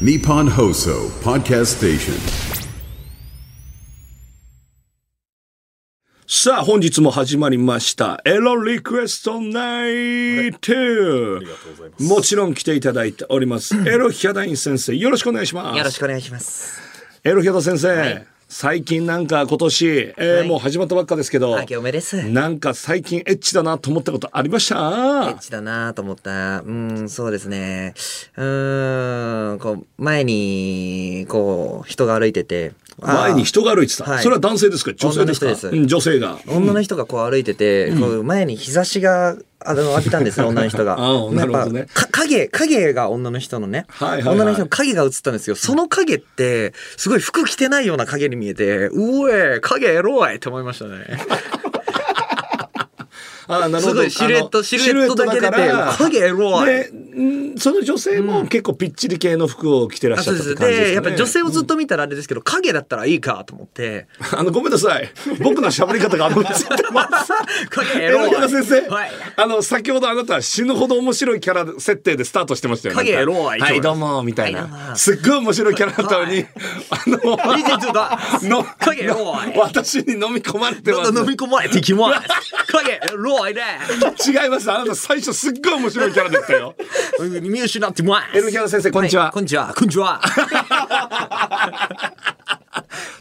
Nippon Hoso Podcast Station. さあ、本日も始まりました。エロリクエストナイトもちろん来ていただいております。エロヒャダイン先生、よろしくお願いします。よろしくお願いします。エロヒャダ先生、最近なんか今年、えーはいもう始まったばっかですけど、明けおめです。エなんか最近エッチだなと思ったことありました？ッチだなと思った。うん、そうですね。うーん、こう、前に、こう、人が歩いてて。前に人が歩いてた？はいそれは男性ですか？女性ですか？女の人ですうん女性が。女の人がこう歩いてて、こう前に日差しがあの浴びたんですよ、女の人が。なるほどね影、影が女の人のね、はいはいはい女の人の影が映ったんですよ。その影って、すごい服着てないような影に見えて、うえ、影エロいって思いましたね。あーなるほどすごいシルエットシルエットだけ出て影エロいその女性も結構ぴっちり系の服を着てらっしゃったって感じですね。やっぱり女性をずっと見たらあれですけど、影だったらいいかと思って。あの、ごめんなさい。僕の喋り方があの、ついてます。先。あの、先ほどあなたは死ぬほど面白いキャラ設定でスタートしてましたよね。影エロいはい、どうも、みたいな。すっごい面白いキャラだったのに、あの、の私に飲み込まれてます。飲み込まれていきます。影エロいね。違います。あなた最初すっごい面白いキャラでしたよ。見失ってます。エルヒャダ先生こんにちはこんにちは。こんにちは。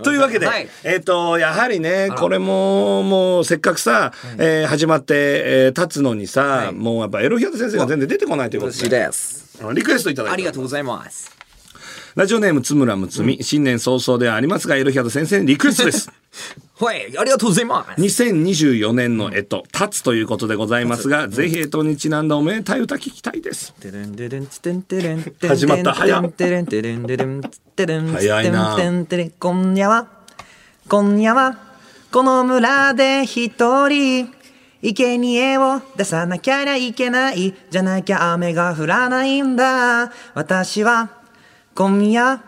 というわけで、はいえっ、と、やはりね、これも、もう、せっかくさ、えー始まって、えー立つのにさ、もうやっぱエロヒャダ先生が全然出てこないということで、です。リクエストいただいてありがとうございます。ラジオネーム津村睦美、新年早々ではありますが、エロヒャダ先生にリクエストです。はい、ありがとうございます。2024年の干支、立つということでございますが、ぜひ干支にちなんだおめでたい歌聞きたいです。始まった早早いな今夜は今夜はこの村で一人生贄を出さなきゃいけないじゃなきゃ雨が降らないんだ私は今夜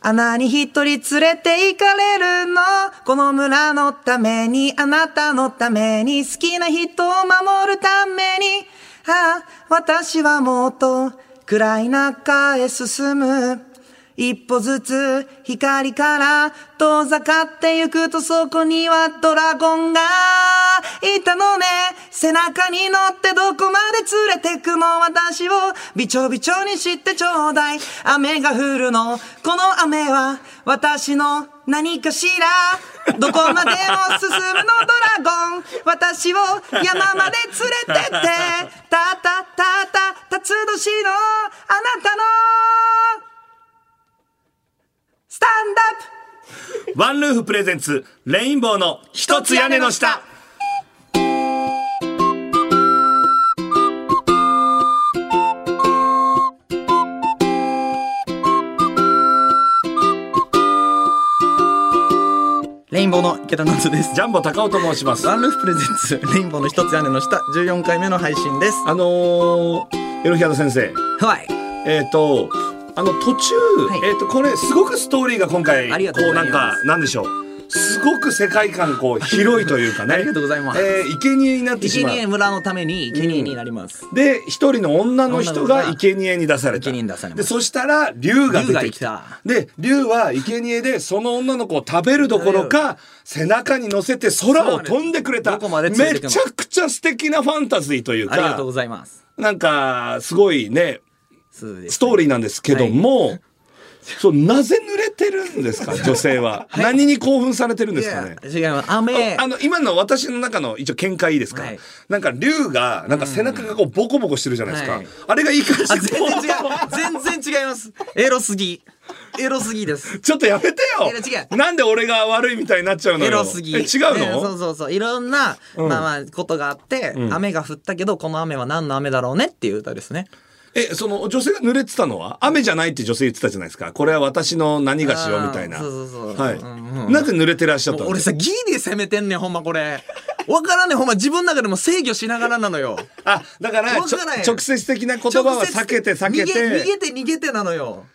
穴に一人連れて行かれるの。この村のためにあなたのために好きな人を守るために。ああ私はもっと暗い中へ進む。一歩ずつ光から遠ざかってゆくとそこにはドラゴンがいたのね。背中に乗ってどこまで連れてくの私を。びちょびちょにしてちょうだい。雨が降るの。この雨は私の何かしら。どこまでも進むのドラゴン。私を山まで連れてって。たたたた。たつ年のあなたの。スタンダップ。ワンルーフプレゼンツ、レインボーの一つ屋根の下。レインボーの池田夏です。ジャンボ高尾と申します。ワンルーフプレゼンツレインボーの一つ屋根の下14回目の配信です。あのー、エロヒャダ先生、はい。えっ、と、あの途中、はいえっ、と、これすごくストーリーが今回、こうなんか、なんでしょう。すごく世界観こう広いというかね。ありがとうございますえー、生贄になってしまう。生贄村のために生贄になります、で、一人の女の人が生贄に出された。生贄に出されまで、すそしたら、竜が出てきた。で、竜は生贄でその女の子を食べるどころか、背中に乗せて空を飛んでくれた。めちゃくちゃ素敵なファンタジーというかありがとうご、ざいますなんか、すごいね、ストーリーなんですけども、そう、なぜ濡れてるんですか、女性は。何に興奮されてるんですかね？違います。雨。あの、今の私の中の一応見解いいですか、はい。なんか竜が、なんか背中がこうボコボコしてるじゃないですか。はい。あれがいい感じあ全然違う。全然違います。エロすぎ。エロすぎです。ちょっとやめてよ。なんで俺が悪いみたいになっちゃうのよ。エロすぎ。え違うの、ねそうそうそう。いろんな、まあまあことがあって、雨が降ったけどこの雨は何の雨だろうねっていう歌ですねえ、その女性が濡れてたのは？雨じゃないって女性言ってたじゃないですか。これは私の何がしようみたいな。そうそうそう。はい。うんうんなぜ濡れてらっしゃったの俺さギリで攻めてんねんほんまこれ。わからんねんほんま。自分の中でも制御しながらなのよ。あ、だから、直接的な言葉は避けて避け逃げ逃て。げて逃げてなのよ。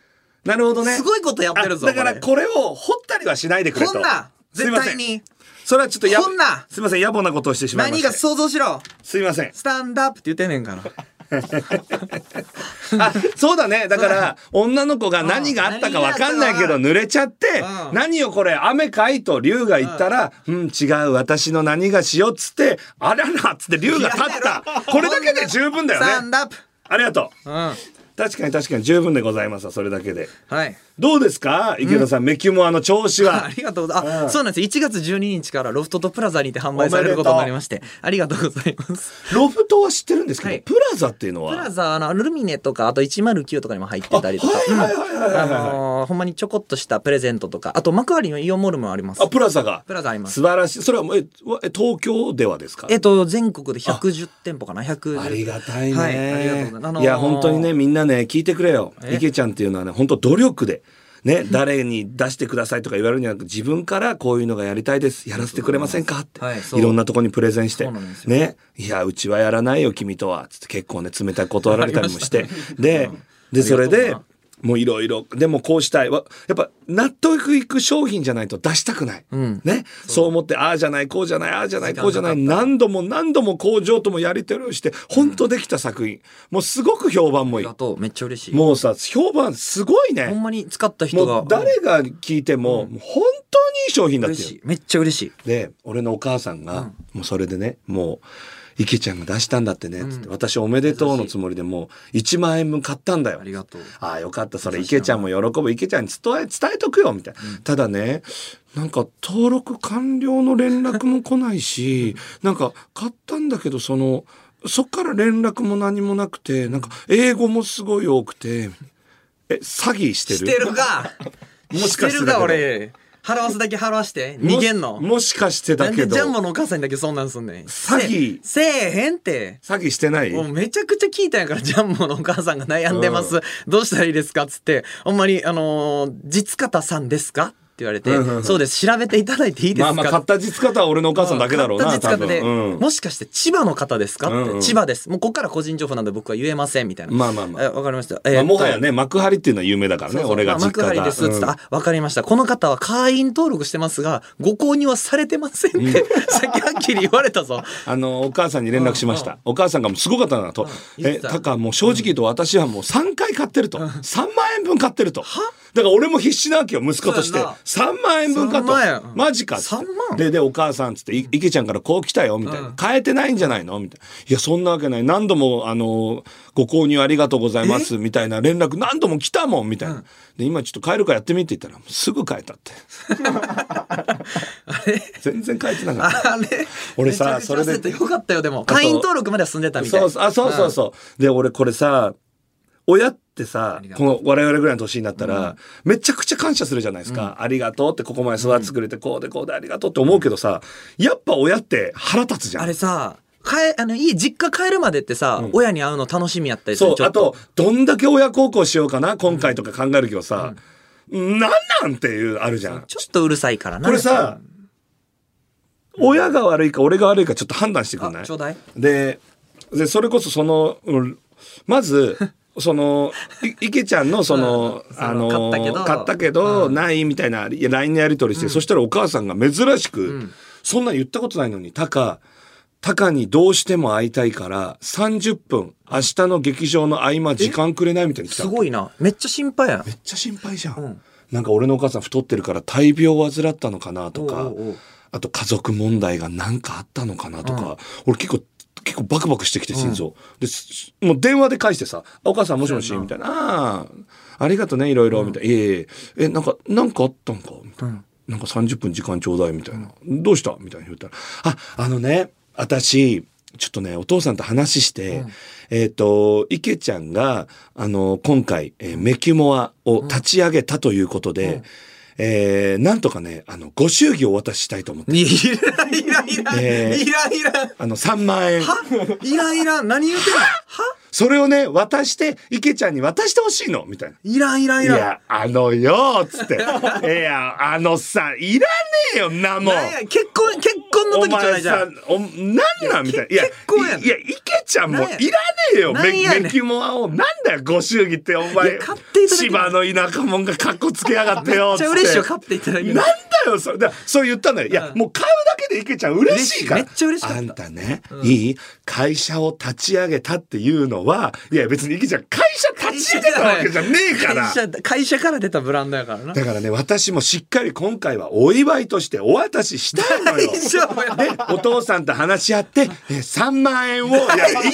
なるほどね。すごいことやってるぞあだからここれを掘ったりはしないでくれと。こんな絶対に。それはちょっとやこんな。すいません野暮なことをしてしまいました。何が想像しろ。すいません。スタンドアップって言ってんねんから あそうだね。だから女の子が何があったか分かんないけど濡れちゃってうん。何よこれ雨かいと龍が言ったら「うん。違う私の何がしよ」っつって「あらら」っつって龍が立った。これだけで十分だよね。ありがとう。うん確かに確かに十分でございますわそれだけで。はい。どうですか？池田さん、メキュモアの調子は？ありがとうございます。あ、そうなんです。1月12日からロフトとプラザにて販売されることになりまして、ありがとうございます。ロフトは知ってるんですけど、はい。プラザっていうのは？プラザ、あの、ルミネとか、あと109とかにも入ってたりとか、あはいはいはいはいはいあのーほんまにちょこっとしたプレゼントとか、あと幕張のイオンモールもあります。あ。プラザが？プラザあります。素晴らしい。それはえ東京ではですか？えっと、全国で110店舗かな、110。ありがたいね、はい、ありがとうございます。あのーいや本当にねみんなね聞いてくれよ。え？池ちゃんっていうのはね本当努力でね、誰に出してくださいとか言われるんじゃなく自分からこういうのがやりたいです。やらせてくれませんか？って、はいいろんなとこにプレゼンして。ね。いやうちはやらないよ君とは。つって結構ね冷たく断られたりもして。ででそれでもういろいろ。でもこうしたい。わやっぱ納得いく商品じゃないと出したくない、ん。ね？そう。思ってああじゃないこうじゃないああじゃないこうじゃない。何度も何度も工場ともやり取りをして本当できた作品。もうすごく評判もいい。ありがとう。めっちゃ嬉しい。もうさ評判すごいほんねまに使った人が。もう誰が聞いても、もう本当にいい商品だって。めっちゃ嬉しい。で俺のお母さんが、もうそれでねもう池ちゃんが出したんだってねっつって、私おめでとうのつもりでもう1万円分買ったんだよ。ありがとう。ああよかったそれ池ちゃんも喜ぶ。池ちゃんに伝え伝えとくよみたいな、ただねなんか登録完了の連絡も来ないしなんか買ったんだけどそのそっから連絡も何もなくてなんか英語もすごい多くてえ詐欺してる？してるか。もしかしてるか俺。払わすだけ払わして。逃げんの？もしかしてなんでだけどジャンボのお母さんにだけそんなんすんねん。詐欺せせえへんって。詐欺してない？もうめちゃくちゃ聞いたんやから、ジャンボのお母さんが悩んでます。どうしたらいいですかっつって、ほんまに、あのー実方さんですか言われて、うんうんうん。そうです、調べていただいていいですか？まあまあ買った実方は俺のお母さんだけだろうな買った実方で、うん。もしかして千葉の方ですか？って、うん。うん千葉です。もうここから個人情報なんで僕は言えませんみたいな。まあまあまあ。えわかりました。まあ、えーもはやね幕張っていうのは有名だからね俺がまあ実家が、幕張ですっつって、うん。あ、わかりました。この方は会員登録してますが、ご購入はされてませんって、さっきはっきり言われたぞ。あのお母さんに連絡しました、お母さんがもうすごかったなと、えた。タカもう正直言うと私はもう3回買ってると、3万円分買ってるとだから俺も必死なわけよ息子として。そうや3万円分か3とマジかって。3万？ででお母さんっつってい池ちゃんからこう来たよみたいな、うん。変えてないんじゃないの？みたいな。いやそんなわけない。何度もあのご購入ありがとうございますみたいな。連絡何度も来たもんみたいな、で今ちょっと変えるからやってみって言ったらすぐ変えたって。全然変えてなかった。あれ？俺さそれでよかったよ、でも。会員登録までは済んでたみたい。そうそうあそうそうそう、で俺これさ親ってさこの我々ぐらいの年になったら、めちゃくちゃ感謝するじゃないですか、ありがとうってここまで育ててくれて、こうでこうでありがとうって思うけどさやっぱ親って腹立つじゃん。あれさ、帰あの家実家帰るまでってさ、親に会うの楽しみやったりする？そうあとどんだけ親孝行しようかな今回とか考えるけどさ、なんなんっていうあるじゃん。ちょっとうるさいからなこれさ親が悪いか俺が悪いかちょっと判断してくんない。ででそれこそそのうんまず そのい池ちゃんのその、うん。あの買ったけど。買ったけど、ないみたいないや LINE のやり取りして、そしたらお母さんが珍しく、そんなん言ったことないのにタカタカにどうしても会いたいから30分明日の劇場の合間時間くれないみたいに来たのすごいな。めっちゃ心配やん。め。っちゃ心配じゃん、ん。なんか俺のお母さん太ってるから大病を患ったのかなとかあと家族問題が何かあったのかなとか、俺結構結構バクバクしてきて心臓、ですもう電話で返してさ「お母さんもしもし」みたいな「ありがとねいろいろ」みたいな「いえいえ。えなんかなんかあったんか」みたいな、なんか30分時間ちょうだい」みたいな「どうした?」みたいに言ったら「ああのね私ちょっとねお父さんと話して、えっ、と池ちゃんがあの今回、えーメキュモアを立ち上げたということで、えーなんとかねあのご祝儀をお渡ししたいと思って。いらんいらんいらん、えーいらんいらん。あの3万円いらんいらん。何言うてんの？はそれをね渡して池ちゃんに渡してほしいのみたいな。いらんいらんいらん。いやあのよっつって。いやあのさいらねえよんなもん。結婚、結婚の時じゃないじゃん。お前さおなんなんみたいな。いや結婚やん。いや池ちゃんもいらねえよメなんやねん。メキモアを。なんだよご祝儀ってお前。千葉の田舎者がカッコつけやがってよ めっちゃ嬉しいよつ買っていただきなんだよそれ。だそう言ったのよ。いやもう買うだけで池ちゃん嬉しいから。めっちゃ嬉しかった。あんたね、いい会社を立ち上げたっていうのはいや別に池ちゃん。会社立ち上げたわけじゃねえから。会社会社から出たブランドやからな。だからね私もしっかり今回はお祝いとしてお渡ししたいのよ。大丈夫や。でお父さんと話し合ってえ3万円を。いやいらね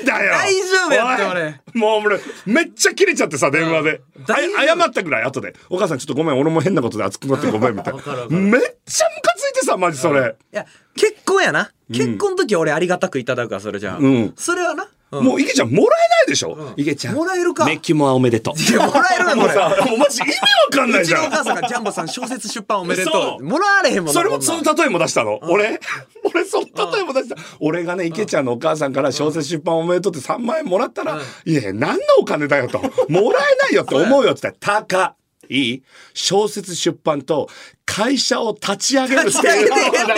えんだよ。大丈夫やって俺。もう俺めっちゃ切れちゃってさ電話で、謝ったぐらい後で「お母さんちょっとごめん俺も変なことで熱くなってごめん」みたいなめっちゃムカついてさマジそれ、いや結婚やな結婚の時は俺ありがたくいただくわそれじゃあ、んそれはな、うん。もう池ちゃんもらえないでしょ、池ちゃん。もらえるか。メッキモアおめでとう。いやもらえるわ これもうさもうマジ意味わかんないうじゃん。ちのお母さんがジャンボさん小説出版おめでとそううもらわれへんもんなそれもその例えも出したの、俺？俺その例えも出した、俺がね池ちゃんのお母さんから小説出版おめでとうって3万円もらったら、いや何のお金だよと。もらえないよって思うよって言ったら「高いい。小説出版と会社を立ち上げるって立ち上いう会社立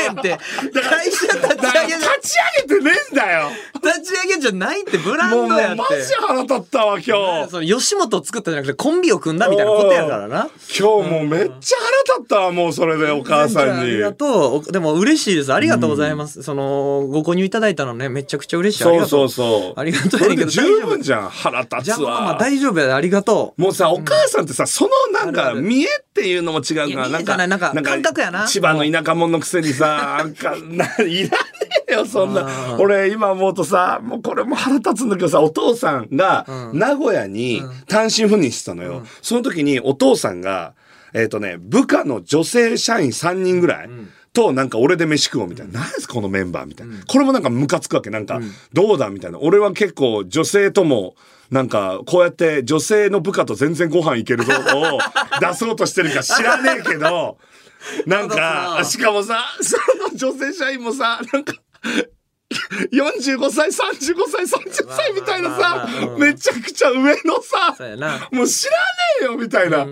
ち上げ立ち上げてねえんだよ。立ち上げじゃないってブランドやって。マジ腹立ったわ今日。吉本を作ったじゃなくてコンビを組んだみたいなことやからな。今日もうめっちゃ腹立ったわもうそれでお母さんに。ありがとう。でも嬉しいです。ありがとうございます、そのご購入いただいたのねめちゃくちゃ嬉しい。そうそうそう。ありがとう。やけど大丈夫分じゃん腹立つわ。まあまあ大丈夫やありがとう。もうさ、お母さんってさ、そのなんか、見えっていうのも違うから、なんか感覚やな千葉の田舎者のくせにさ、なんか、ないらねえよ、そんな。俺、今思うとさ、もうこれも腹立つんだけどさ、お父さんが、名古屋に単身赴任してたのよ。その時にお父さんが、えっ、とね、部下の女性社員3人ぐらい、と、なんか俺で飯食おうみたいな。何ですかこのメンバーみたいな。これもなんかムカつくわけ。なんか、どうだみたいな。俺は結構女性とも、なんか、こうやって女性の部下と全然ご飯行けるぞを出そうとしてるか知らねえけど、なんか、しかもさ、その女性社員もさ、なんか、45歳、35歳、30歳みたいなさめちゃくちゃ上のさもう知らねえよみたいな。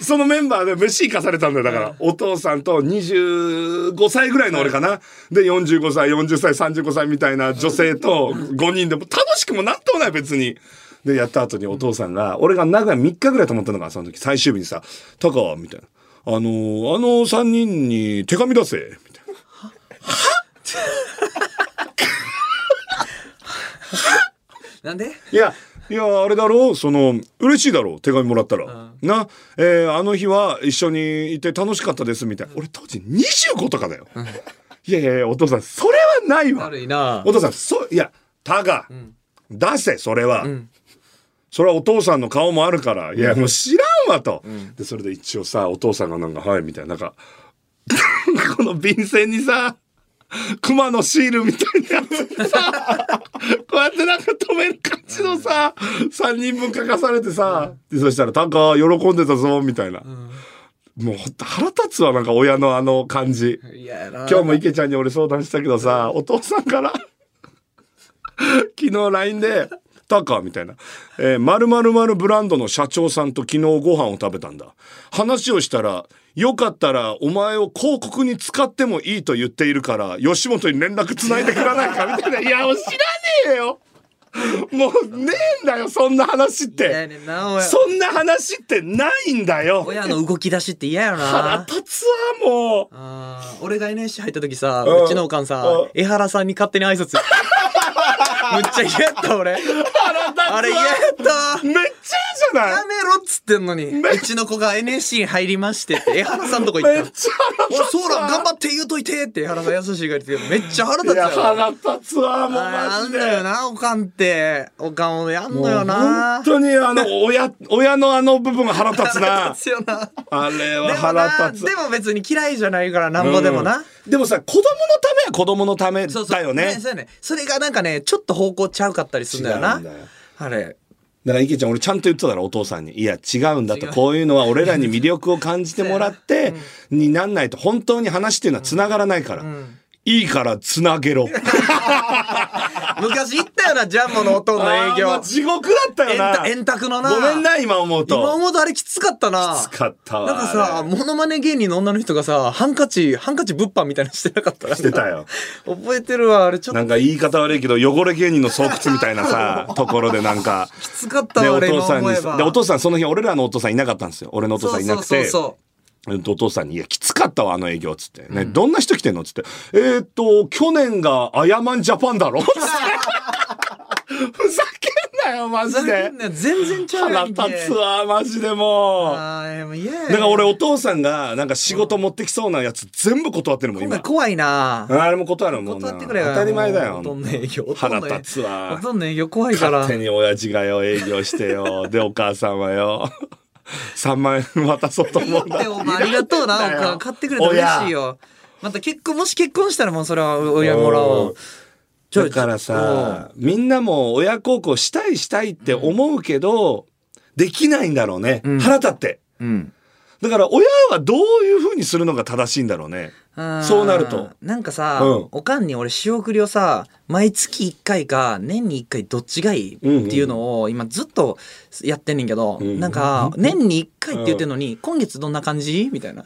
そのメンバーで飯行かされたんだよ。だから、お父さんと25歳ぐらいの俺かな。で、45歳、40歳、35歳みたいな女性と5人でも楽しくもなんともない別に。で、やった後にお父さんが、俺が名古屋3日ぐらい泊まったのかな、その時、最終日にさ、タカ、みたいな。あのーあの3人に手紙出せ、みたいな。なんで？いや、いや、あれだろう、その、嬉しいだろう、手紙もらったら。な、えーあの日は一緒にいて楽しかったです、みたいな。俺当時25とかだよ。いやいやいや、お父さん、それはないわ。悪いなお父さん、そう、いや、たが、出せ、それは。それはお父さんの顔もあるから、いや、もう知らんわと。で、それで一応さ、お父さんがなんか、はい、みたいな、なんか、この便箋にさ、熊のシールみたいなやつさ、こうやってなんか止める感じのさ、3人分書かされてさ、でそしたら、タカ、喜んでたぞ、みたいな。もうほんと腹立つわ、なんか親のあの感じ。今日も池ちゃんに俺相談したけどさ、お父さんから、昨日 LINE で、タカみたいな。えー、〇〇〇ブランドの社長さんと昨日ご飯を食べたんだ。話をしたら、よかったらお前を広告に使ってもいいと言っているから、吉本に連絡つないでくれないかみたいな。いや、知らねえよもうねえんだよ、そんな話って。そんな話ってないんだよ。親の動き出しって嫌やな腹立つわ、もう。俺が NSC 入った時さうちのおかんさうん江原さんに勝手に挨拶むっちゃ嫌やった俺。あれ嫌やった。めっちゃ嫌じゃない？やめろっつってんのに。うちの子が NSC 入りましてって 江原さんとこ行っためっちゃ腹立俺つわ。そうら頑張って言うといてって江原さん優しいから言ってめっちゃ腹立つ腹立つわ、もうあマジで。んだよなおかんって。おかんをやんのよな。本当にあの、親、親のあの部分が腹立つ な。あれは腹立つ。でも別に嫌いじゃないからなんぼでもな、うんでもさ、子供のためは子供のためだよね。そうやね。それがなんかねちょっと方向ちゃうかったりするんだよな。あれ。だから池ちゃん俺ちゃんと言ってたからお父さんに「いや違うんだ」と。こういうのは俺らに魅力を感じてもらって になんないと。本当に話っていうのはつながらないから、いいからつなげろ。昔行ったよな、ジャンボのおとんの営業。地獄だったよな。円卓のな。ごめんな、今思うと。今思うとあれきつかったな。きつかったわなんかさ、モノマネ芸人の女の人がさ、ハンカチ、ハンカチ物販みたいなのしてなかった？してたよ。覚えてるわ、あれちょっとなんか言い方悪いけど、汚れ芸人の巣窟みたいなさ、ところでなんか。きつかったで、わ、おあれ今父さんに。で、お父さんその日、俺らのお父さんいなかったんですよ。俺のお父さんいなくて。そうそうそうお父さんに、いや、きつかったわ、あの営業、つって。ね、どんな人来てんのつって。えーっと、去年がアヤマンジャパンだろつってふざけんなよ、マジで。全然ちゃうや腹立つわ、マジでもう。あーもう嫌やだから俺、お父さんが、なんか仕事持ってきそうなやつ、全部断ってるもん、今。怖いなあれも断るもんな。断ってくれよ当たり前だよ。ほとんど営業腹立つわほ。とんど営業怖いから勝手に親父がよ営業してよでお母さんはよ3万円渡そうと思うんだ。でお前ありがとうなお母買ってくれて嬉しいよ。また結婚もし結婚したらもうそれは親もらおう。だからさみんなも親孝行したいしたいって思うけど、できないんだろうね、腹立って。うんだから親はどういうふうにするのが正しいんだろうね。そうなると。なんかさ、うん。おかんに俺仕送りをさ毎月1回か年に1回どっちがいいっていうのを今ずっとやってんねんけど、んなんか年に1回って言ってんのに、今月どんな感じみたいな。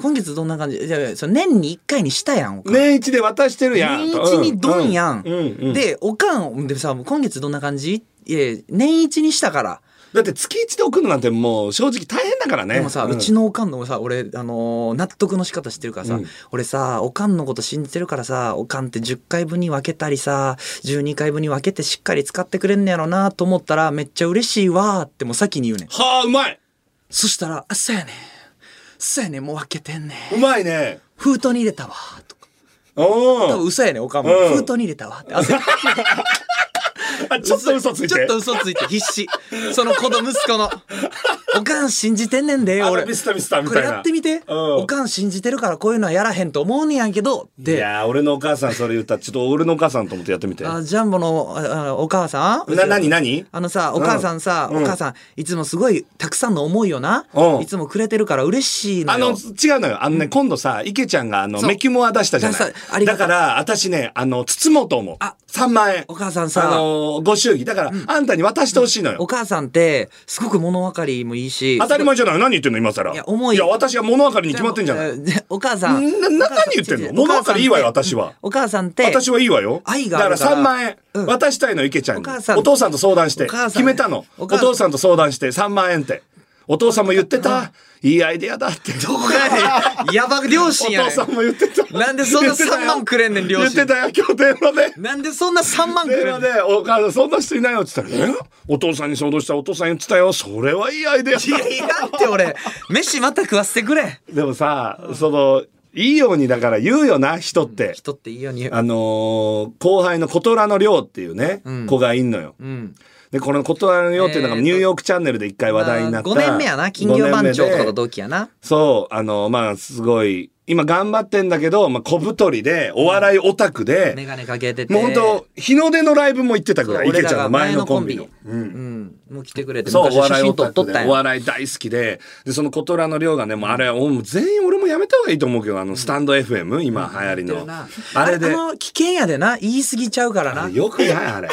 今月どんな感じ？いやいやそれ年に1回にしたやん年一で渡してるやん年一にどんやん、うんうんうんでおかんでさ今月どんな感じ？いや年一にしたからだって月一で送るのなんてもう正直大変だからね。でもさ、うちのおかんのもさ俺、あのー納得の仕方知ってるからさ、うん。俺さおかんのこと信じてるからさおかんって10回分に分けたりさ12回分に分けてしっかり使ってくれんねやろなと思ったらめっちゃ嬉しいわーってもう先に言うねん。はあうまい。そしたら「あそうやねん。そうやねんもう分けてんねん。うまいね。封筒に入れたわ」とか。お多分嘘やねんおかんも、うん。封筒に入れたわって焦ってあちょっと嘘ついて。ちょっと嘘ついて必死。その子供息子の。おかん信じてんねんで俺。スターミスターみこれたいな。やってみて、うん。おかん信じてるからこういうのはやらへんと思うねやんけどいでやー俺のお母さんそれ言ったらちょっと俺のお母さんと思ってやってみて。あジャンボのああお母さん？な何何あのさお母さんさ、うん。お母さんいつもすごいたくさんの思いをな、うん。いつもくれてるから嬉しいのよ。あの違うのよ。あのね、今度さ池ちゃんがあのそう。メキモア出したじゃなした。ありがとう。だから私ねあの包もうと思う。あ。3万円。お母さんさ。あのご祝儀。だから、あんたに渡してほしいのよ、お母さんってすごく物分かりもいいし。当たり前じゃない。何言ってんの今更。いや重い。いや私が物分かりに決まってんじゃない。いお母さん。なな何言ってんの？物分かりいいわよ私は。お母さんって私はいいわよ。愛があるだから3万円、うん。渡したいの池ちゃんに。お父さんと相談して。決めたの。お父さんと相談して。3万円ってお父さんも言ってた？いいアイデアだって。どこやねんやば両親やねお父さんも言ってた。なんでそんな言ってたよ3万くれんねん両親。言ってたよ今日電話で。んなんでそんな3万くれんねん。電話で「お母さんそんな人いないよ」って言ったら「え？お父さんに相談したお父さん言ってたよ。それはいいアイデアだ。いやって俺飯また食わせてくれ。でもさそのいいようにだから言うよな人って。人っていいようにあのー後輩のコトラの亮っていうね、ん。子がいんのよ。うんでこのコトラの亮っていうのがニューヨークチャンネルで一回話題になった、5年目やな金魚番長とか同期やな。そうあのまあすごい今頑張ってんだけど、まあ、小太りでお笑いオタクで、眼鏡かけてて。もう本当日の出のライブも行ってたぐらい池ちゃんの前のコンビの。うん。うん。もう来てくれてそう、お笑いオタクで、お笑い大好きで、で、そのコトラの量がね、もうあれ、もう全員俺もやめた方がいいと思うけど、あの、スタンド FM、今流行りの。あれで、あの危険やでな。言い過ぎちゃうからな。よくない？あれ。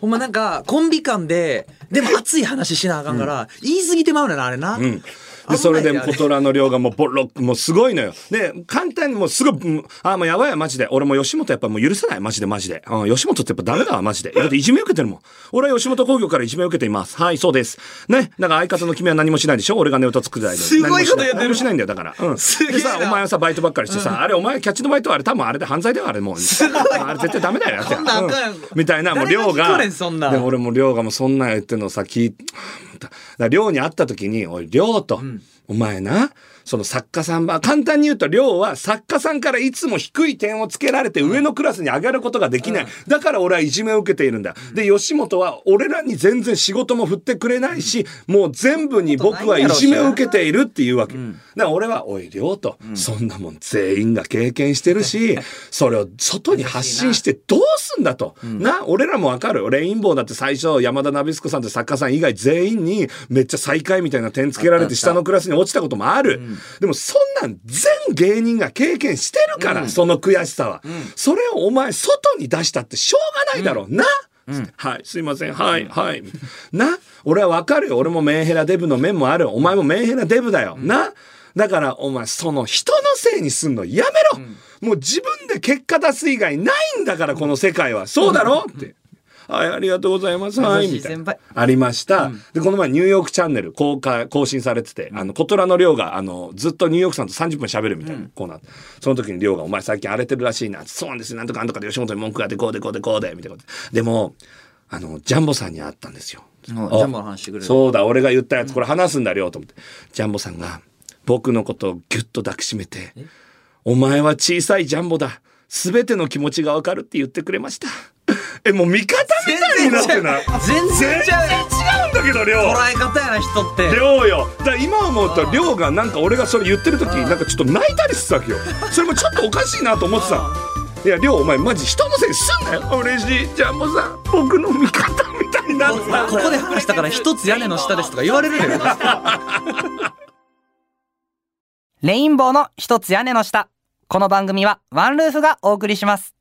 ほんまなんかコンビ間ででも熱い話しなあかんから、言い過ぎてまうねんなあれな、うん。で、それでコトラの量がもうボロッ、もうすごいのよ。で、簡単にもうすぐ、うんあ、もうやばいわ、マジで。俺もう吉本やっぱもう許せない、マジでマジで。うん、吉本ってやっぱダメだわ、マジで。だっていじめ受けてるもん。俺は吉本興業からいじめ受けています。はい、そうです。ね。だから相方の君は何もしないでしょ？俺がネタ作る間に。すごいこと言ってる何もしないんだよ、だから。うん。でさ、お前はさ、バイトばっかりしてさ、あれ、お前キャッチのバイトはあれ多分あれで犯罪だよ、あれもう。あれ絶対ダメだよ、やってみたいな、もう量が。でも俺も量がもうそんなん言ってんのさ、聞いだから量に会った時に、おい、量と、お前な、その作家さんは、簡単に言うと、量は作家さんからいつも低い点をつけられて上のクラスに上がることができない。だから俺はいじめを受けているんだ。で、吉本は俺らに全然仕事も振ってくれないし、もう全部に僕はいじめを受けているっていうわけ。だから俺は、おい、量と、そんなもん全員が経験してるし、それを外に発信してどうすんだと。な、俺らもわかる。レインボーだって最初、山田ナビスコさんと作家さん以外全員にめっちゃ最下位みたいな点つけられて下のクラスに落ちたこともある。でもそんなん全芸人が経験してるから、その悔しさは。それをお前外に出したってしょうがないだろうな。はい、すいません、はい、はい。な、俺はわかるよ。俺もメンヘラデブの面もある。お前もメンヘラデブだよ。な。だから、お前、その人のせいにすんのやめろ、もう自分で結果出す以外ないんだから、この世界は。そうだろ？って。はい、ありがとうございます。はい、みたいな。ありました。で、この前、ニューヨークチャンネル公開、更新されてて、あの、小虎の亮が、あの、ずっとニューヨークさんと30分喋るみたいなコーナー。その時に亮が、お前最近荒れてるらしいな。そうなんですよ。なんとかなんとかで吉本に文句があって、こうでこうでこうで、みたいなこと。でも、あの、ジャンボさんに会ったんですよ。ジャンボの話してくれるそうだ、俺が言ったやつ、これ話すんだよ、と思って。ジャンボさんが、僕のことをギュッと抱きしめて、お前は小さいジャンボだ。すべての気持ちがわかるって言ってくれました。え、もう味方みたいになってない全然ちゃう。全然違うんだけど、亮。捉え方やな人って。亮よ。だから今思うと亮がなんか俺がそれ言ってる時なんかちょっと泣いたりしてたわけよ。それもちょっとおかしいなと思ってたいや亮お前マジ人のせいにすんなよ。嬉しい。ジャンボさん僕の味方みたいになってたここで話したから一つ屋根の下ですとか言われるのよ。レインボーの一つ屋根の下。この番組はワンルーフがお送りします。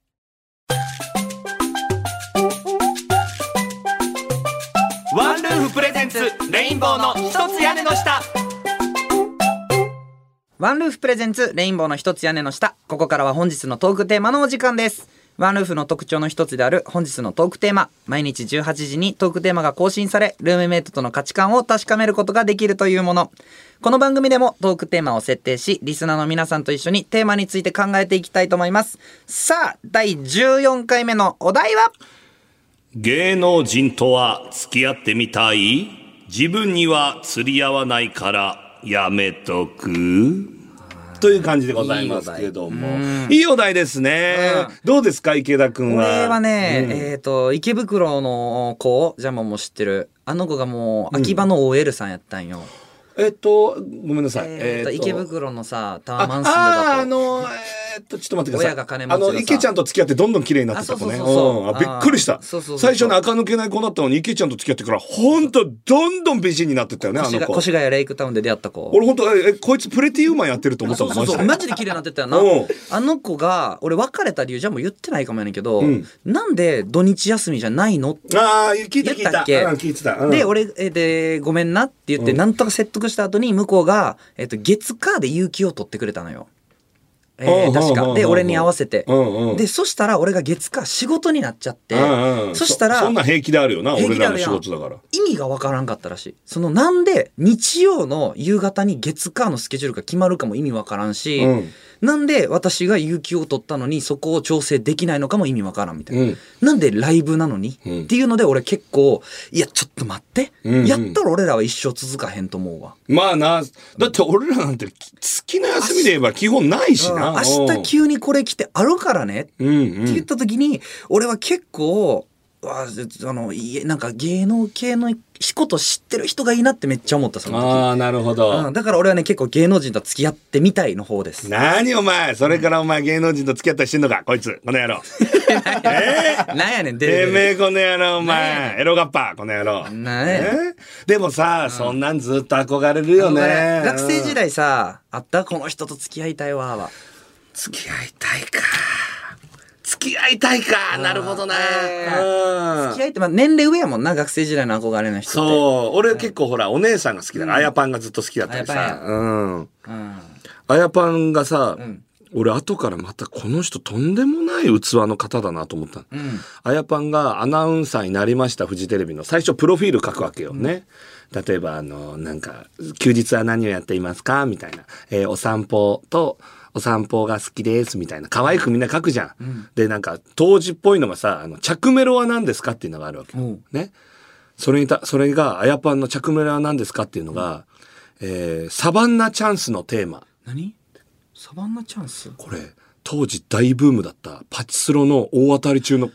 ルーフ presents レインボーの一つ屋根の下。ワンルーフ presents レインボーの一つ屋根の下。ここからは本日のトークテーマのお時間です。ワンルーフの特徴の一つである本日のトークテーマ。毎日18時にトークテーマが更新されルームメイトとの価値観を確かめることができるというもの。この番組でもトークテーマを設定しリスナーの皆さんと一緒にテーマについて考えていきたいと思います。さあ第14回目のお題は？芸能人とは付き合ってみたい？自分には釣り合わないからやめとく？という感じでございますけども。いいお題。ですね、どうですか池田君は？俺はね、うん。えっ、と池袋の子ジャマも知ってる。あの子がもう秋葉の OL さんやったんよ、えっとごめんなさい、えーと池袋のさタワマン住んでああのえーっとちょっと待ってください。親が金持ちのさ。あの池ちゃんと付き合ってどんどん綺麗になってた子ね。びっくりした。最初の垢抜けない子だったのに池ちゃんと付き合ってからほんとどんどん美人になってったよねあの子。越谷レイクタウンで出会った子。俺ほんとええこいつプレティウーマンやってると思ったマジでマジで綺麗になってたよな。うん。あの子が俺別れた理由じゃもう言ってないかもやねんけど、ん。なんで土日休みじゃないのああ聞いた聞いた。聞いてた、うん。で俺えーでごめんなって言って、うん。なんとか説得した後に向こうが、えっと月火で有給を取ってくれたのよ。えー確か。で俺に合わせて、でそしたら俺が月火仕事になっちゃって、そしたらそんな平気であるよな平俺らの仕事だから。意味がわからんかったらしい。そのなんで日曜の夕方に月火のスケジュールが決まるかも意味わからんし、うんなんで私が有給を取ったのにそこを調整できないのかも意味わからんみたいな、うん。なんでライブなのに、うん。っていうので俺結構いやちょっと待って、うんうん。やったら俺らは一生続かへんと思うわ。まあなだって俺らなんて月の休みで言えば基本ないしな。うん。明日急にこれ来てあるからねって言った時に、俺は結構ああのいえなんか芸能系のこと知ってる人がいいなってめっちゃ思ったその時。ああなるほど、うん、だから俺はね結構芸能人と付き合ってみたいの方です。何お前それからお前芸能人と付き合ったりしてんのかこいつ。この野郎。えー？なんやねん て出めえこの野郎お前。エロガッパこの野郎。なんやえでもさ、そんなんずっと憧れるよね。学生時代さあった？この人と付き合いたいわは。付き合いたいか付き合いたいか。なるほどな。うん。付き合いって、まあ、年齢上やもんな学生時代の憧れの人って。そう。俺結構ほらお姉さんが好きだから、あやパンがずっと好きだったりあやさうんうん。あやパンがさ、ん。俺後からまたこの人とんでもない器の方だなと思ったの。うん。あやパンがアナウンサーになりましたフジテレビの。最初プロフィール書くわけよね、例えばあのなんか「休日は何をやっていますか?」みたいな、えーお散歩とお散歩が好きです」みたいな可愛くみんな書くじゃん。でなんか当時っぽいのがさ「あの着メロは何ですか?」っていうのがあるわけ。よ、うん。ね。それにたそれがあやパンの着メロは何ですかっていうのが、えーサバンナチャンスのテーマ。何？サバンナチャンス？これ当時大ブームだったパチスロの大当たり中の。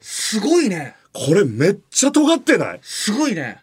すごいね。これめっちゃ尖ってない？すごいね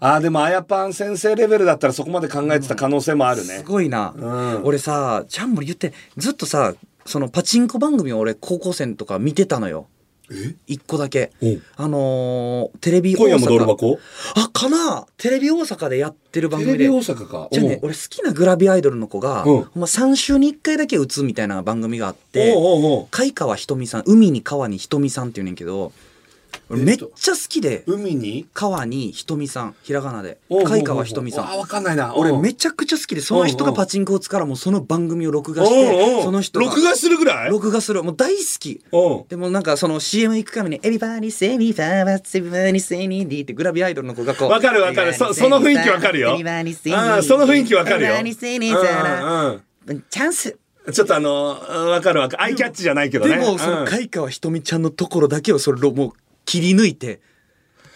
あーでもあやパン先生レベルだったらそこまで考えてた可能性もあるね。す、ごいな、ん。俺さちゃんも言ってずっとさそのパチンコ番組を俺高校生とか見てたのよ。一個だけ。う。んあのーテレビ大阪。今夜もドル箱？あかな。テレビ大阪でやってる番テレビ組で大阪か。じゃあねう。ん俺好きなグラビアアイドルの子が、うん。ま3週に1回だけ打つみたいな番組があって海川ひとみさん海に川にひとみさんっていうねんけど俺めっちゃ好きで。海に？川にひとみさん。ひらがなで。おうおうおう海川ひとみさん。あわかんないな。俺う。んめちゃくちゃ好きでその人がパチンコ打つからもうその番組を録画してその人が。録画するぐらい？録画する。もう大好き。でもなんかその CM 行くために「エビバニセミファーバツバニセニディ」ってグラビアアイドルの子がこうわかるわかるそその雰囲気わかるよあーその雰囲気わかるよ。チャンス。うんちょっとあのうんわかるわかる。アイキャッチじゃないけどね。でもそのうん。海川ひとみちゃんのところだけをそれをもう切り抜いて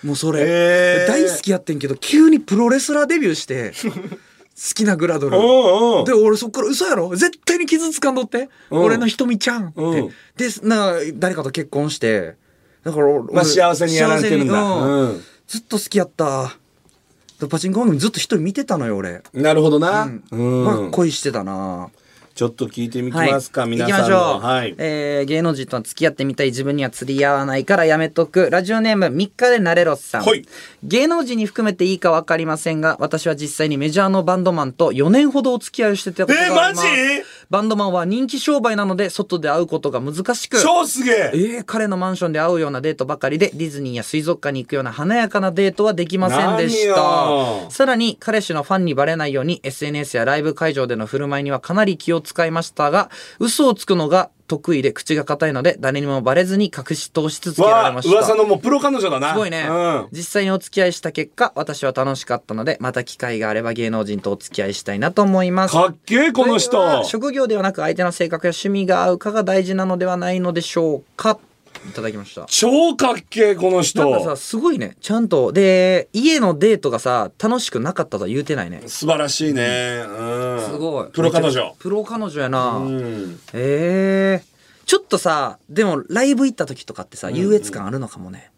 もうそれ、大好きやってんけど急にプロレスラーデビューして 好きなグラドル。おうおう。で俺そっから嘘やろ？絶対に傷つかんどって。うん。俺のひとみちゃんって。うん。でな誰かと結婚して。だから俺まあ幸せにやられてるんだ。うん。うん。ずっと好きやった。でパチンコ番組ずっと一人見てたのよ俺。なるほどな。うん。うん。まあ恋してたなちょっと聞いてみますか、はい、皆さんの。はい。えー芸能人とは付き合ってみたい自分には釣り合わないからやめとく。ラジオネーム3日でなれろさん、はい。芸能人に含めていいか分かりませんが私は実際にメジャーのバンドマンと4年ほどお付き合いをしてたことがあります、えーマジ？バンドマンは人気商売なので外で会うことが難しく。超すげえ！えー彼のマンションで会うようなデートばかりでディズニーや水族館に行くような華やかなデートはできませんでし何たよさらに彼氏のファンにバレないように SNS やライブ会場での振る舞いにはかなり気を使いましたが嘘をつくのが得意で口が硬いので誰にもバレずに隠し通し続けられました。噂のもうプロ彼女だな。すごいね、うん。実際にお付き合いした結果私は楽しかったのでまた機会があれば芸能人とお付き合いしたいなと思います。かっけえこの人。職業ではなく相手の性格や趣味が合うかが大事なのではないのでしょうかいただきました。超かっけえこの人。なんかさすごいね。ちゃんとで家のデートがさ楽しくなかったとは言うてないね。素晴らしいね、うん、すごい。プロ彼女。プロ彼女やな、うん。ええちょっとさでもライブ行った時とかってさ優越感あるのかもね、どううん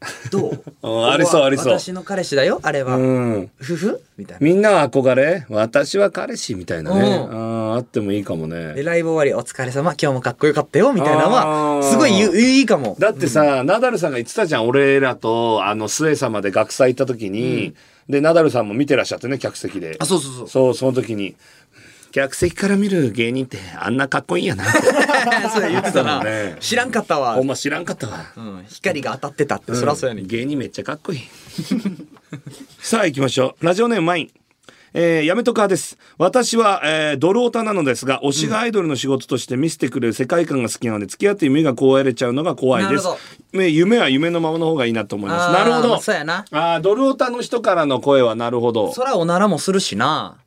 ありそうありそう。私の彼氏だよあれは、うん。夫婦？みたいな。みんなは憧れ？私は彼氏みたいなね。ううんあってもいいかもでねライブ終わりお疲れ様今日もかっこよかったよみたいなのはすごいゆいいかも。だってさ、ナダルさんが言ってたじゃん俺らとあの末様で学祭行った時に、でナダルさんも見てらっしゃってね客席で。あそうそうそう。そうその時に客席から見る芸人ってあんなかっこいいんやな それ言ってたな、ね。知らんかったわ。ほんま知らんかったわ。うん、光が当たってたって、そりゃそうやねん。芸人めっちゃかっこいい。さあ行きましょう。ラジオネームマイン。えー、やめとかです。私は、えー、ドルオタなのですが推しがアイドルの仕事として見せてくれる世界観が好きなので付き合って夢が壊れちゃうのが怖いです。ね夢は夢のままの方がいいなと思います。なるほど。そうやな。あードルオタの人からの声はなるほど。そらおならもするしな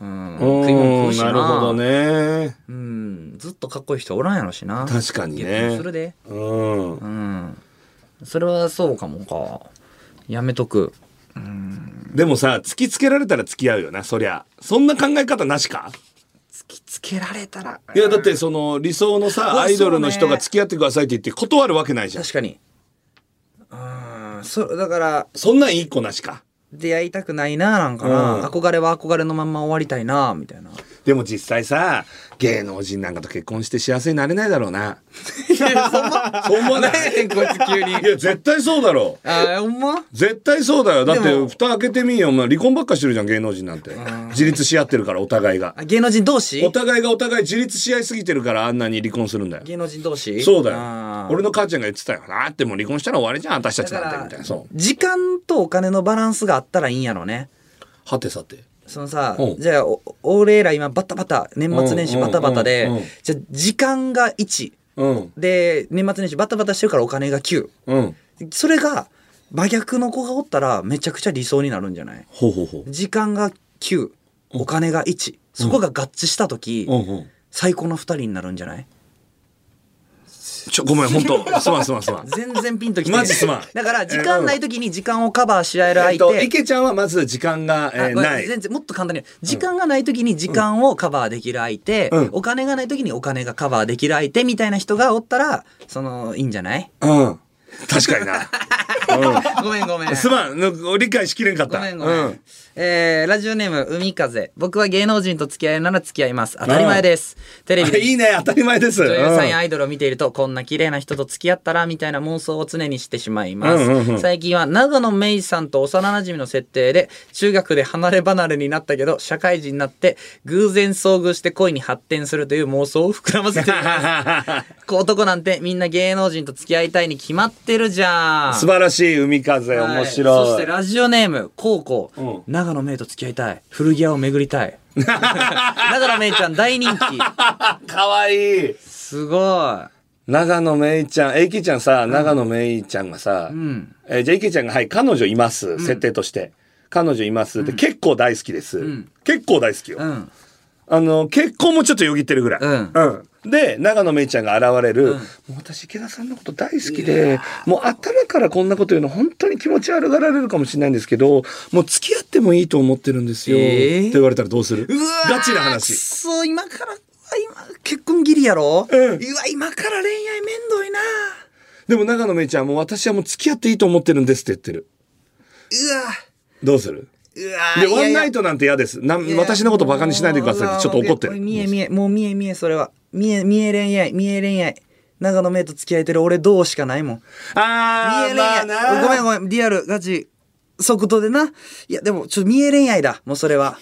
うん。う食い物食うしな。るほどね。うん。ずっとかっこいい人おらんやろしな。確かにね。で。うん。うん。それはそうかもか。やめとく。でもさ突きつけられたら付き合うよなそりゃ。そんな考え方なしか？突きつけられたら。いやだってその理想のさアイドルの人が付き合ってくださいって言って断るわけないじゃん。確かに。うん。そだから。そんなんいい子なしか？出会いたくないななんかな、うん。憧れは憧れのまんま終わりたいなみたいなでも実際さ芸能人なんかと結婚して幸せになれないだろうな。そう思わないこいつ急に。いや絶対そうだろ。うあほんま？絶対そうだよ。だって蓋開けてみよお前離婚ばっかしてるじゃん芸能人なんて。自立し合ってるからお互いが。あ芸能人同士？お互いがお互い自立し合いすぎてるからあんなに離婚するんだよ。芸能人同士？そうだよ。俺の母ちゃんが言ってたよ。なってもう離婚したら終わりじゃん私たちなんてみたいな。そう。ら時間とお金のバランスがあったらいいんやろね。はてさてそのさう。んじゃあお俺ら今バタバタ年末年始バタバタでじゃあ時間が1うん。で年末年始バタバタしてるからお金が9うん。それが真逆の子がおったらめちゃくちゃ理想になるんじゃない？時間が9お金が1そこが合致した時最高の2人になるんじゃない？ちょごめん本当。すまんすまんすまん。全然ピンときてマジすまん。だから時間ない時に時間をカバーし合えるえっ相手、と池ちゃんはまず時間が、えーない。全然もっと簡単に。時間がない時に時間をカバーできる相手、うん。お金がない時にお金がカバーできる相手みたいな人がおったらそのいいんじゃない？うん。確かにな、ごめん ごめん。うん、すまん。の理解しきれんかった。ごめんごめん、うんえーラジオネーム海風。僕は芸能人と付き合えるなら付き合います。当たり前です。テレビ。でいいね。当たり前です。女優さんうん。やアイドルを見ているとこんな綺麗な人と付き合ったらみたいな妄想を常にしてしまいます、うんうんうん最近は長野芽郁さんと幼馴染の設定で中学で離れ離れになったけど社会人になって偶然遭遇して恋に発展するという妄想を膨らませています男なんてみんな芸能人と付き合いたいに決まってるじゃん。素晴らしい海風はい面白い、そしてラジオネームコウコうん長野芽郁と付き合いたい。古着屋を巡りたい。長野芽郁ちゃん大人気。かわいい。すご長野めいちゃん、えいきちゃんさ、長野めいちゃんがさ、ん。えーじゃあいきちゃんが、はい、彼女います、設定として。彼女います。で、結構大好きです。結構大好きよ。いうん。あの、結婚もちょっとよぎってるぐらい。うん。うんで、長野めいちゃんが現れる、もう私池田さんのこと大好きで、もう頭からこんなこと言うの本当に気持ち悪がられるかもしれないんですけど、もう付き合ってもいいと思ってるんですよ。えー。って言われたらどうする？うわーガチなく話。そ今から今結婚ギリやろ、うん。うわ今から恋愛めんどいな。でも長野めいちゃんもう私はもう付き合っていいと思ってるんですって言ってる。うわ。どうする？で、ワンナイトなんて嫌です。なんいや私のことバカにしないでください。ってちょっと怒って。る。見え見えもう見え見えそれは。見え見え恋愛見え恋愛長野芽郁と付き合えてる俺どうしかないもん。見あー、え恋愛。ごめんごめんリアルガチ即答でな。いやでもちょっと見え恋愛だ。もうそれは。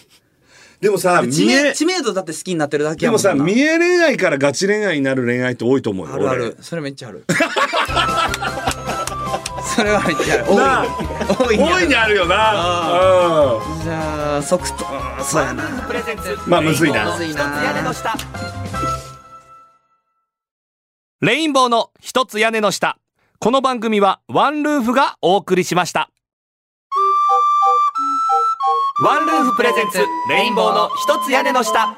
でもさ、知名、知名度だって好きになってるだけでもさ、やもんな見え恋愛からガチ恋愛になる恋愛って多いと思うよ。あるあ俺。るそれめっちゃある それはめっちゃあるなあ。多い。多い大いにあるよな。じゃあ即答うんそうやな。プレゼンツまあむずいな。むずいな。屋根の下。レインボーの一つ屋根の下。この番組はワンルーフがお送りしました。ワンルーフ presents レインボーの一つ屋根の下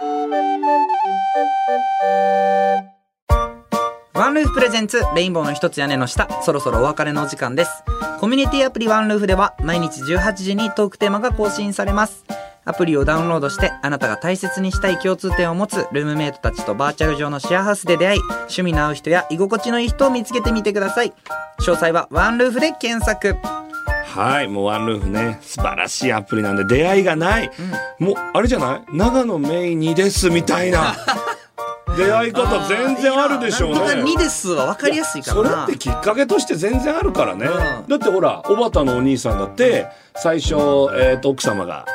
ワンルーフ presents レインボーの一つ屋根の下そろそろお別れのお時間です。コミュニティアプリワンルーフでは毎日18時にトークテーマが更新されます。アプリをダウンロードしてあなたが大切にしたい共通点を持つルームメイトたちとバーチャル上のシェアハウスで出会い趣味の合う人や居心地のいい人を見つけてみてください。詳細はワンルーフで検索。はい、もうワンルーフね、素晴らしいアプリなんで出会いがない。もう、あれじゃない？長野メイにですみたいな。出会い方全然あるでしょうね。2ですは分かりやすいからな。それってきっかけとして全然あるからね、うん。だってほらおばたのお兄さんだって最初、えー、と奥様が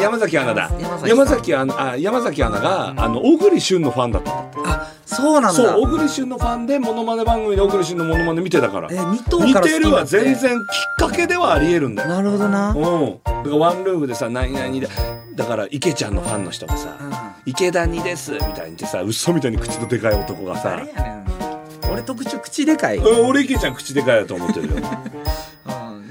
山崎アナだ。山崎アナあ山崎アナが、あの小栗旬のファンだった。あそうなんだ。そう小栗旬のファンでモノマネ番組で小栗旬のモノマネ見てたから。え似て。るは全然きっかけではありえるんだよなるほどな。うん、だからワンルームでさ「何々で」だから池ちゃんのファンの人がさ「池田にです」みたいに言ってさ嘘みたいに口のでかい男がさ。俺特徴口でかい、うん俺池ちゃん口でかいだと思ってるよ。うん、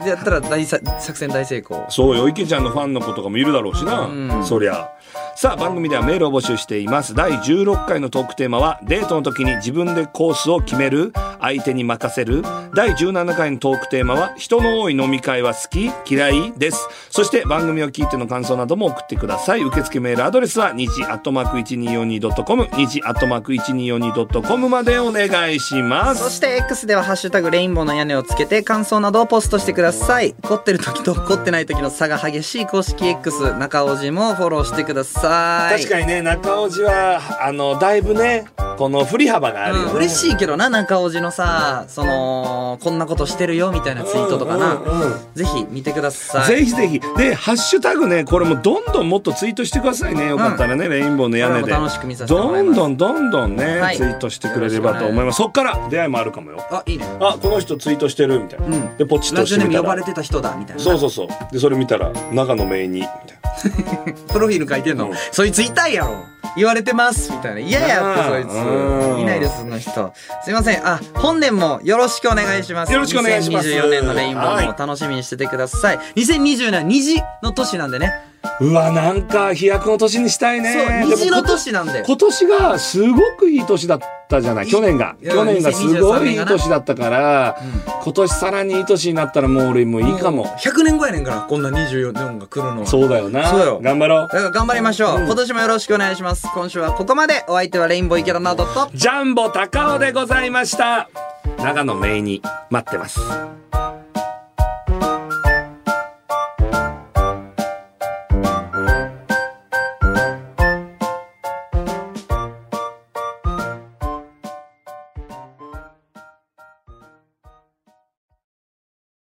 でやったら大さ作戦大成功。そうよ池ちゃんのファンの子とかもいるだろうしな、うん。そりゃ。さあ番組ではメールを募集しています。第16回のトークテーマはデートの時に自分でコースを決める相手に任せる。第17回のトークテーマは人の多い飲み会は好き？嫌い？です。そして番組を聞いての感想なども送ってください。受付メールアドレスは2時アットマーク 1242.com 2時アットマーク 1242.com までお願いします。そして X では「ハッシュタグレインボーの屋根」をつけて感想などをポストしてください。凝ってる時と凝ってない時の差が激しい公式 X 中尾路もフォローしてください。確かにね中尾路はあのだいぶねこの振り幅があるよね、うん、嬉しいけどな中尾路のさそのこんなことしてるよみたいなツイートとかな、うんうんうん。ぜひ見てください。ぜひぜひ。でハッシュタグねこれもどんどんもっとツイートしてくださいね。よかったらね、レインボーの屋根で。楽しく見させてどんどんどんどんね、はい。ツイートしてくれればと思います。そっから出会いもあるかもよ。あいいね。あこの人ツイートしてるみたいな、うん。でポチッラジオネームとしてみたら呼ばれてた人だみたいな。そうそうそう。でそれ見たら長野めいに。みたいな。プロフィール書いてんの、うん。そいつ痛いやろ言われてますみたいな。嫌やってそいうん。ついないですその人。すいません。あ本年もよろしくお願いします。よろしくお願いします。2024年のレインボーはいも楽しみにしててください、2024年は虹の年なんでねうわなんか飛躍の年にしたいね。そう虹の年なんだよ。今年がすごくいい年だったじゃない去年が。去年がすごいいい2023がな年だったから、今年さらにいい年になったらもう俺もういいかも、100年後やねんからこんな24年が来るのは。そうだよな。そうよ。頑張ろう。だから頑張りましょう、今年もよろしくお願いします。今週はここまで。お相手はレインボー池田直人と。ジャンボ高尾でございました。長野メイに待ってます